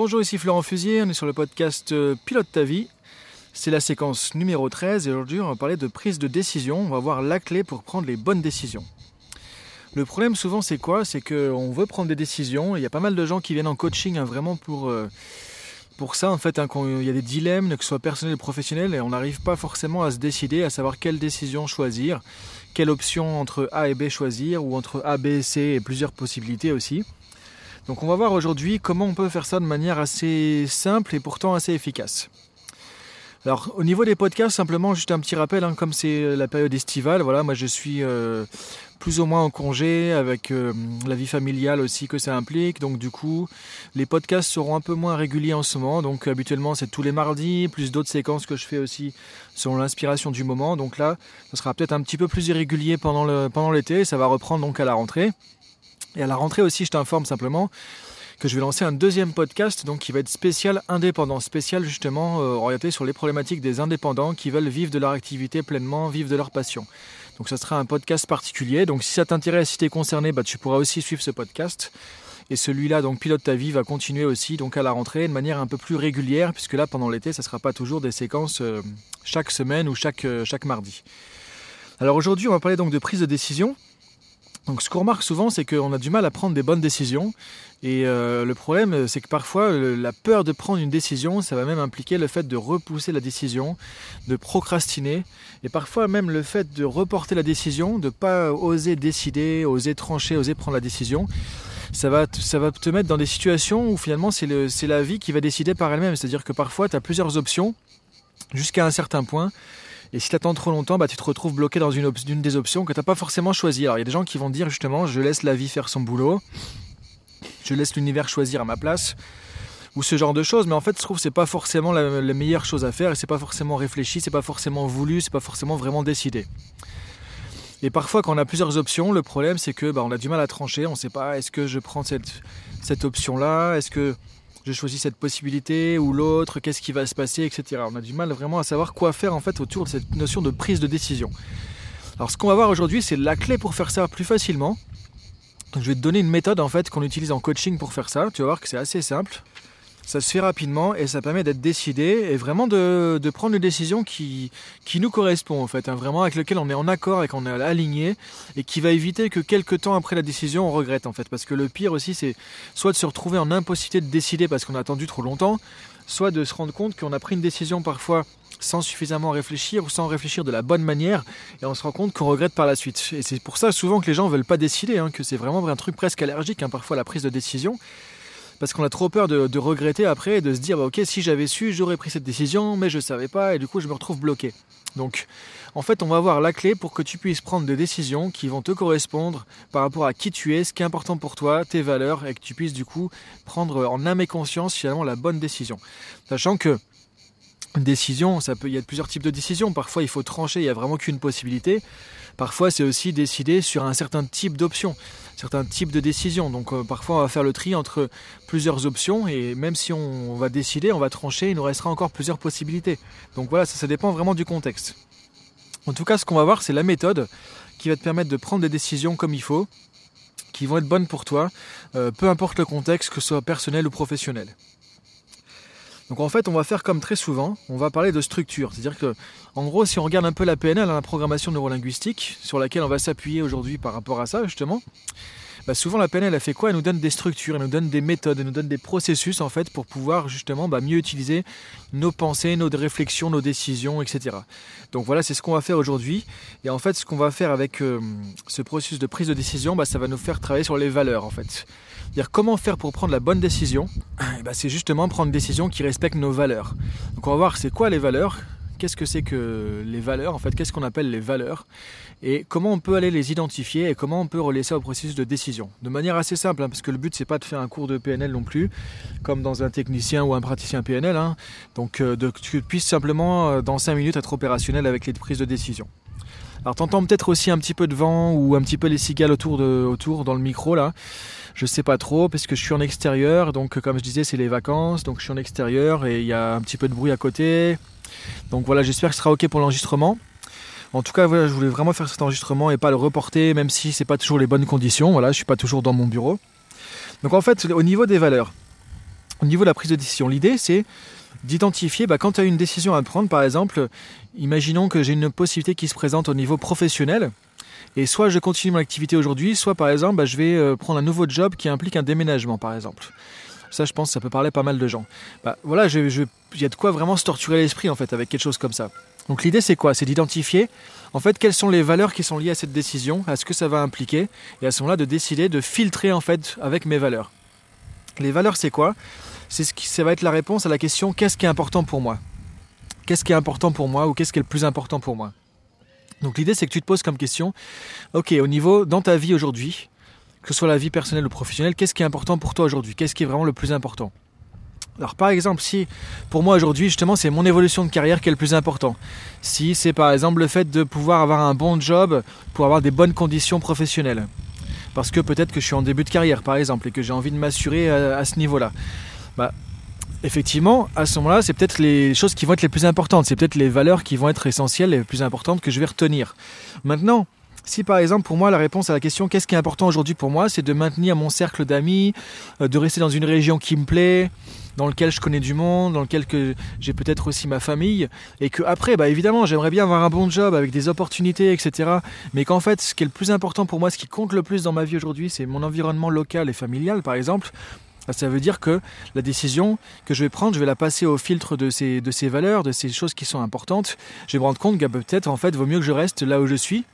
Bonjour, ici Florent Fusier, on est sur le podcast euh, Pilote ta vie. C'est la séquence numéro 13 et aujourd'hui on va parler de prise de décision. On va voir la clé pour prendre les bonnes décisions. Le problème souvent c'est quoi? C'est qu'on veut prendre des décisions. Il y a pas mal de gens qui viennent en coaching hein, vraiment pour, euh, pour ça en fait. Hein, il y a des dilemmes, que ce soit personnel ou professionnel, et on n'arrive pas forcément à se décider, à savoir quelle décision choisir, quelle option entre A et B choisir, ou entre A, B, C et plusieurs possibilités aussi. Donc on va voir aujourd'hui comment on peut faire ça de manière assez simple et pourtant assez efficace. Alors au niveau des podcasts, simplement juste un petit rappel, hein, comme c'est la période estivale, voilà, moi je suis euh, plus ou moins en congé avec euh, la vie familiale aussi que ça implique. Donc du coup, les podcasts seront un peu moins réguliers en ce moment. Donc habituellement c'est tous les mardis, plus d'autres séquences que je fais aussi selon l'inspiration du moment. Donc là, ça sera peut-être un petit peu plus irrégulier pendant l'été. Pendant ça va reprendre donc à la rentrée. Et à la rentrée aussi, je t'informe simplement que je vais lancer un deuxième podcast donc qui va être spécial indépendant, spécial justement euh, orienté sur les problématiques des indépendants qui veulent vivre de leur activité pleinement, vivre de leur passion. Donc ça sera un podcast particulier. Donc si ça t'intéresse, si tu es concerné, bah, tu pourras aussi suivre ce podcast. Et celui-là, donc Pilote ta vie, va continuer aussi donc à la rentrée de manière un peu plus régulière, puisque là pendant l'été, ça ne sera pas toujours des séquences euh, chaque semaine ou chaque, euh, chaque mardi. Alors aujourd'hui, on va parler donc de prise de décision. Donc ce qu'on remarque souvent, c'est qu'on a du mal à prendre des bonnes décisions. Et euh, le problème, c'est que parfois, la peur de prendre une décision, ça va même impliquer le fait de repousser la décision, de procrastiner, et parfois même le fait de reporter la décision, de ne pas oser décider, oser trancher, oser prendre la décision. Ça va, ça va te mettre dans des situations où finalement c'est la vie qui va décider par elle-même. C'est-à-dire que parfois tu as plusieurs options jusqu'à un certain point. Et si tu attends trop longtemps, bah, tu te retrouves bloqué dans une, des options que tu n'as pas forcément choisies. Alors il y a des gens qui vont dire justement, je laisse la vie faire son boulot, je laisse l'univers choisir à ma place, ou ce genre de choses. Mais en fait, je trouve que c'est pas forcément la, meilleure chose à faire, et c'est pas forcément réfléchi, c'est pas forcément voulu, c'est pas forcément vraiment décidé. Et parfois, quand on a plusieurs options, le problème c'est que bah, on a du mal à trancher. On ne sait pas est-ce que je prends cette, cette option-là, est-ce que je choisis cette possibilité ou l'autre, qu'est-ce qui va se passer, etc. On a du mal vraiment à savoir quoi faire en fait autour de cette notion de prise de décision. Alors ce qu'on va voir aujourd'hui, c'est la clé pour faire ça plus facilement. Je vais te donner une méthode en fait qu'on utilise en coaching pour faire ça. Tu vas voir que c'est assez simple ça se fait rapidement et ça permet d'être décidé et vraiment de, prendre une décision qui, nous correspond en fait, hein, vraiment avec lequel on est en accord et qu'on est aligné et qui va éviter que quelques temps après la décision on regrette en fait. Parce que le pire aussi c'est soit de se retrouver en impossibilité de décider parce qu'on a attendu trop longtemps, soit de se rendre compte qu'on a pris une décision parfois sans suffisamment réfléchir ou sans réfléchir de la bonne manière et on se rend compte qu'on regrette par la suite. Et c'est pour ça souvent que les gens ne veulent pas décider, hein, que c'est vraiment un truc presque allergique hein, parfois la prise de décision parce qu'on a trop peur de, regretter après et de se dire bah, ok si j'avais su j'aurais pris cette décision mais je ne savais pas et du coup je me retrouve bloqué. Donc en fait on va avoir la clé pour que tu puisses prendre des décisions qui vont te correspondre par rapport à qui tu es, ce qui est important pour toi, tes valeurs et que tu puisses du coup prendre en âme et conscience finalement la bonne décision. Sachant que décision, ça peut, il y a plusieurs types de décisions. Parfois, il faut trancher, il n'y a vraiment qu'une possibilité. Parfois, c'est aussi décider sur un certain type d'options, certains types de décisions. Donc, euh, parfois, on va faire le tri entre plusieurs options et même si on, va décider, on va trancher, il nous restera encore plusieurs possibilités. Donc voilà, ça, dépend vraiment du contexte. En tout cas, ce qu'on va voir, c'est la méthode qui va te permettre de prendre des décisions comme il faut, qui vont être bonnes pour toi, euh, peu importe le contexte, que ce soit personnel ou professionnel. Donc en fait, on va faire comme très souvent, on va parler de structure. C'est-à-dire que, en gros, si on regarde un peu la PNL, hein, la programmation neurolinguistique, sur laquelle on va s'appuyer aujourd'hui par rapport à ça, justement, bah, souvent la PNL, elle fait quoi? Elle nous donne des structures, elle nous donne des méthodes, elle nous donne des processus, en fait, pour pouvoir justement bah, mieux utiliser nos pensées, nos réflexions, nos décisions, etc. Donc voilà, c'est ce qu'on va faire aujourd'hui. Et en fait, ce qu'on va faire avec euh, ce processus de prise de décision, bah, ça va nous faire travailler sur les valeurs, en fait. Dire comment faire pour prendre la bonne décision? Eh C'est justement prendre une décision qui respecte nos valeurs. Donc on va voir c'est quoi les valeurs, qu'est-ce que c'est que les valeurs, en fait, qu'est-ce qu'on appelle les valeurs, et comment on peut aller les identifier et comment on peut relier ça au processus de décision. De manière assez simple, hein, parce que le but c'est pas de faire un cours de PNL non plus, comme dans un technicien ou un praticien PNL, hein. donc euh, que tu puisses simplement euh, dans 5 minutes être opérationnel avec les prises de décision. Alors t'entends peut-être aussi un petit peu de vent ou un petit peu les cigales autour, autour dans le micro là. Je sais pas trop parce que je suis en extérieur, donc comme je disais c'est les vacances, donc je suis en extérieur et il y a un petit peu de bruit à côté. Donc voilà, j'espère que ce sera ok pour l'enregistrement. En tout cas, voilà, je voulais vraiment faire cet enregistrement et pas le reporter, même si c'est pas toujours les bonnes conditions. Voilà, je suis pas toujours dans mon bureau. Donc en fait, au niveau des valeurs, au niveau de la prise de décision, l'idée c'est d'identifier bah, quand tu as une décision à prendre, par exemple, imaginons que j'ai une possibilité qui se présente au niveau professionnel. Et soit je continue mon activité aujourd'hui, soit par exemple, bah, je vais euh, prendre un nouveau job qui implique un déménagement, par exemple. Ça, je pense, ça peut parler pas mal de gens. Bah, voilà, il y a de quoi vraiment se torturer l'esprit en fait avec quelque chose comme ça. Donc l'idée c'est quoi? C'est d'identifier en fait quelles sont les valeurs qui sont liées à cette décision, à ce que ça va impliquer, et à ce moment-là de décider de filtrer en fait avec mes valeurs. Les valeurs c'est quoi? C'est ce qui ça va être la réponse à la question qu'est-ce qui est important pour moi? Qu'est-ce qui est important pour moi ou qu'est-ce qui est le plus important pour moi? Donc l'idée c'est que tu te poses comme question, ok au niveau dans ta vie aujourd'hui, que ce soit la vie personnelle ou professionnelle, qu'est-ce qui est important pour toi aujourd'hui? Qu'est-ce qui est vraiment le plus important? Alors par exemple, si pour moi aujourd'hui justement c'est mon évolution de carrière qui est le plus important, si c'est par exemple le fait de pouvoir avoir un bon job pour avoir des bonnes conditions professionnelles, parce que peut-être que je suis en début de carrière par exemple et que j'ai envie de m'assurer à, ce niveau-là, bah, effectivement à ce moment-là c'est peut-être les choses qui vont être les plus importantes, c'est peut-être les valeurs qui vont être essentielles et les plus importantes que je vais retenir. Maintenant, si par exemple pour moi la réponse à la question qu'est-ce qui est important aujourd'hui pour moi, c'est de maintenir mon cercle d'amis, euh, de rester dans une région qui me plaît, dans lequel je connais du monde, dans lequel j'ai peut-être aussi ma famille, et que après, bah évidemment, j'aimerais bien avoir un bon job avec des opportunités, etc. Mais qu'en fait, ce qui est le plus important pour moi, ce qui compte le plus dans ma vie aujourd'hui, c'est mon environnement local et familial, par exemple. Bah, ça veut dire que la décision que je vais prendre, je vais la passer au filtre de ces, de ces valeurs, de ces choses qui sont importantes. Je vais me rendre compte que peut-être, en fait, vaut mieux que je reste là où je suis,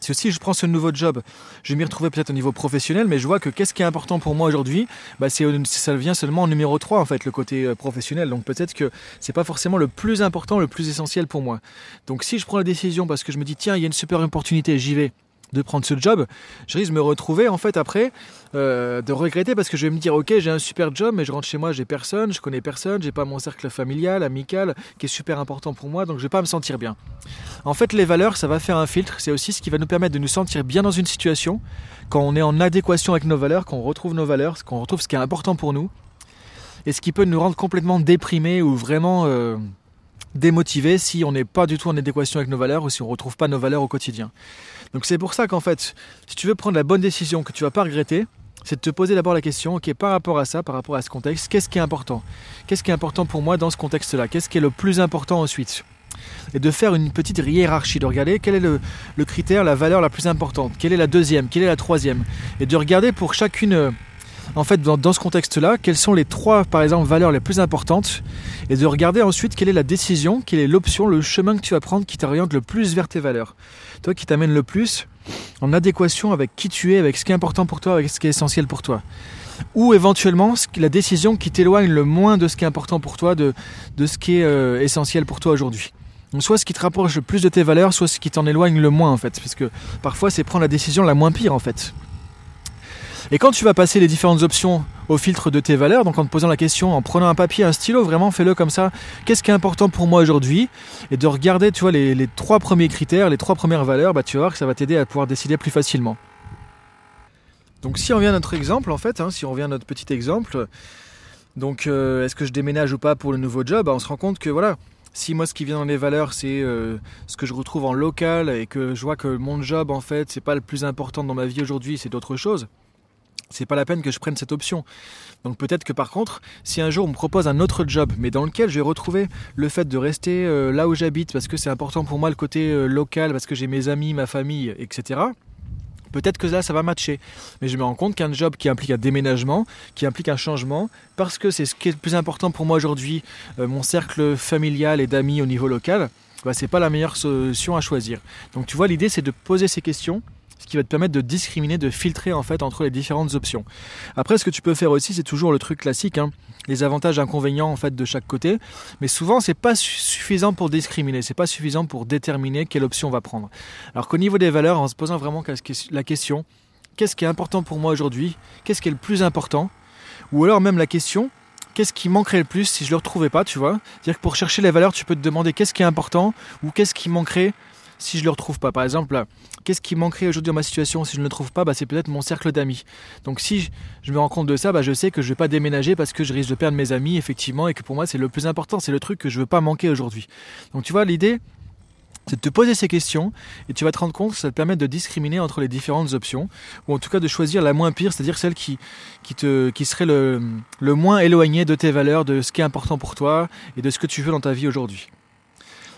si aussi je prends ce nouveau job, je vais m'y retrouver peut-être au niveau professionnel, mais je vois que qu'est-ce qui est important pour moi aujourd'hui, bah ça vient seulement en numéro 3 en fait, le côté euh, professionnel. Donc peut-être que c'est pas forcément le plus important, le plus essentiel pour moi. Donc si je prends la décision parce que je me dis tiens, il y a une super opportunité, j'y vais, de prendre ce job, je risque de me retrouver en fait après euh, de regretter parce que je vais me dire ok j'ai un super job mais je rentre chez moi j'ai personne, je connais personne, j'ai pas mon cercle familial, amical qui est super important pour moi donc je vais pas me sentir bien. En fait les valeurs ça va faire un filtre, c'est aussi ce qui va nous permettre de nous sentir bien dans une situation. Quand on est en adéquation avec nos valeurs, quand on retrouve nos valeurs, quand on retrouve ce qui est important pour nous. Et ce qui peut nous rendre complètement déprimés ou vraiment euh, démotivés si on n'est pas du tout en adéquation avec nos valeurs ou si on ne retrouve pas nos valeurs au quotidien. Donc c'est pour ça qu'en fait, si tu veux prendre la bonne décision que tu vas pas regretter, c'est de te poser d'abord la question, ok, par rapport à ça, par rapport à ce contexte, qu'est-ce qui est important? Qu'est-ce qui est important pour moi dans ce contexte-là? Qu'est-ce qui est le plus important ensuite? Et de faire une petite hiérarchie, de regarder quel est le, critère, la valeur la plus importante, quelle est la deuxième, quelle est la troisième, et de regarder pour chacune en fait, dans, ce contexte-là, quelles sont les trois, par exemple, valeurs les plus importantes, et de regarder ensuite quelle est la décision, quelle est l'option, le chemin que tu vas prendre qui t'oriente le plus vers tes valeurs. Toi, qui t'amène le plus en adéquation avec qui tu es, avec ce qui est important pour toi, avec ce qui est essentiel pour toi. Ou éventuellement, la décision qui t'éloigne le moins de ce qui est important pour toi, de, ce qui est euh, essentiel pour toi aujourd'hui. Soit ce qui te rapproche le plus de tes valeurs, soit ce qui t'en éloigne le moins en fait. Parce que parfois c'est prendre la décision la moins pire en fait. Et quand tu vas passer les différentes options au filtre de tes valeurs, donc en te posant la question, en prenant un papier, un stylo, vraiment fais-le comme ça, qu'est-ce qui est important pour moi aujourd'hui? Et de regarder, tu vois, les, trois premiers critères, les trois premières valeurs, bah, tu vas voir que ça va t'aider à pouvoir décider plus facilement. Donc si on revient à notre exemple, en fait, hein, si on revient à notre petit exemple, donc euh, est-ce que je déménage ou pas pour le nouveau job? Bah, On se rend compte que voilà, si moi ce qui vient dans les valeurs c'est euh, ce que je retrouve en local et que je vois que mon job en fait c'est pas le plus important dans ma vie aujourd'hui, c'est d'autres choses, c'est pas la peine que je prenne cette option. Donc peut-être que par contre, si un jour on me propose un autre job, mais dans lequel je vais retrouver le fait de rester euh, là où j'habite, parce que c'est important pour moi le côté euh, local, parce que j'ai mes amis, ma famille, etc. Peut-être que là, ça va matcher. Mais je me rends compte qu'un job qui implique un déménagement, qui implique un changement, parce que c'est ce qui est le plus important pour moi aujourd'hui, euh, mon cercle familial et d'amis au niveau local, bah, c'est pas la meilleure solution à choisir. Donc tu vois, l'idée c'est de poser ces questions ce qui va te permettre de discriminer, de filtrer en fait entre les différentes options. Après, ce que tu peux faire aussi, c'est toujours le truc classique, hein, les avantages et inconvénients en fait de chaque côté, mais souvent c'est pas suffisant pour discriminer, c'est pas suffisant pour déterminer quelle option on va prendre. Alors qu'au niveau des valeurs, en se posant vraiment la question, qu'est-ce qui est important pour moi aujourd'hui, qu'est-ce qui est le plus important, ou alors même la question, qu'est-ce qui manquerait le plus si je le retrouvais pas, tu vois? C'est-à-dire que pour chercher les valeurs, tu peux te demander qu'est-ce qui est important ou qu'est-ce qui manquerait si je le retrouve pas. Par exemple, qu'est-ce qui manquerait aujourd'hui dans ma situation si je ne le trouve pas? Bah, C'est peut-être mon cercle d'amis. Donc si je, me rends compte de ça, bah, je sais que je ne vais pas déménager parce que je risque de perdre mes amis, effectivement, et que pour moi c'est le plus important, c'est le truc que je ne veux pas manquer aujourd'hui. Donc tu vois, l'idée, c'est de te poser ces questions et tu vas te rendre compte que ça te permet de discriminer entre les différentes options ou en tout cas de choisir la moins pire, c'est-à-dire celle qui, qui, te, qui serait le, le moins éloignée de tes valeurs, de ce qui est important pour toi et de ce que tu veux dans ta vie aujourd'hui.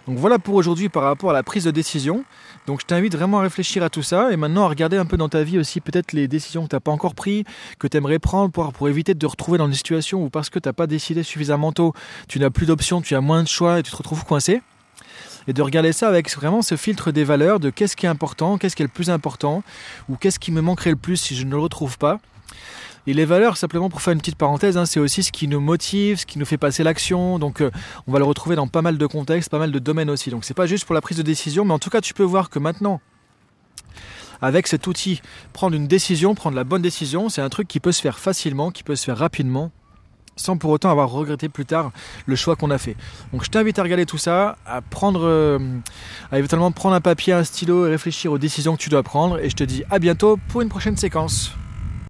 Donc voilà pour aujourd'hui par rapport à la prise de décision. Donc je t'invite vraiment à réfléchir à tout ça et maintenant à regarder un peu dans ta vie aussi peut-être les décisions que tu n'as pas encore prises, que tu aimerais prendre pour, éviter de te retrouver dans une situation où parce que tu n'as pas décidé suffisamment tôt, tu n'as plus d'options, tu as moins de choix et tu te retrouves coincé. Et de regarder ça avec vraiment ce filtre des valeurs de qu'est-ce qui est important, qu'est-ce qui est le plus important, ou qu'est-ce qui me manquerait le plus si je ne le retrouve pas. Et les valeurs, simplement pour faire une petite parenthèse, hein, c'est aussi ce qui nous motive, ce qui nous fait passer l'action. Donc euh, on va le retrouver dans pas mal de contextes, pas mal de domaines aussi. Donc c'est pas juste pour la prise de décision, mais en tout cas tu peux voir que maintenant, avec cet outil, prendre une décision, prendre la bonne décision, c'est un truc qui peut se faire facilement, qui peut se faire rapidement sans pour autant avoir regretté plus tard le choix qu'on a fait. Donc je t'invite à regarder tout ça, à prendre, euh, à éventuellement prendre un papier, un stylo et réfléchir aux décisions que tu dois prendre. Et je te dis à bientôt pour une prochaine séquence.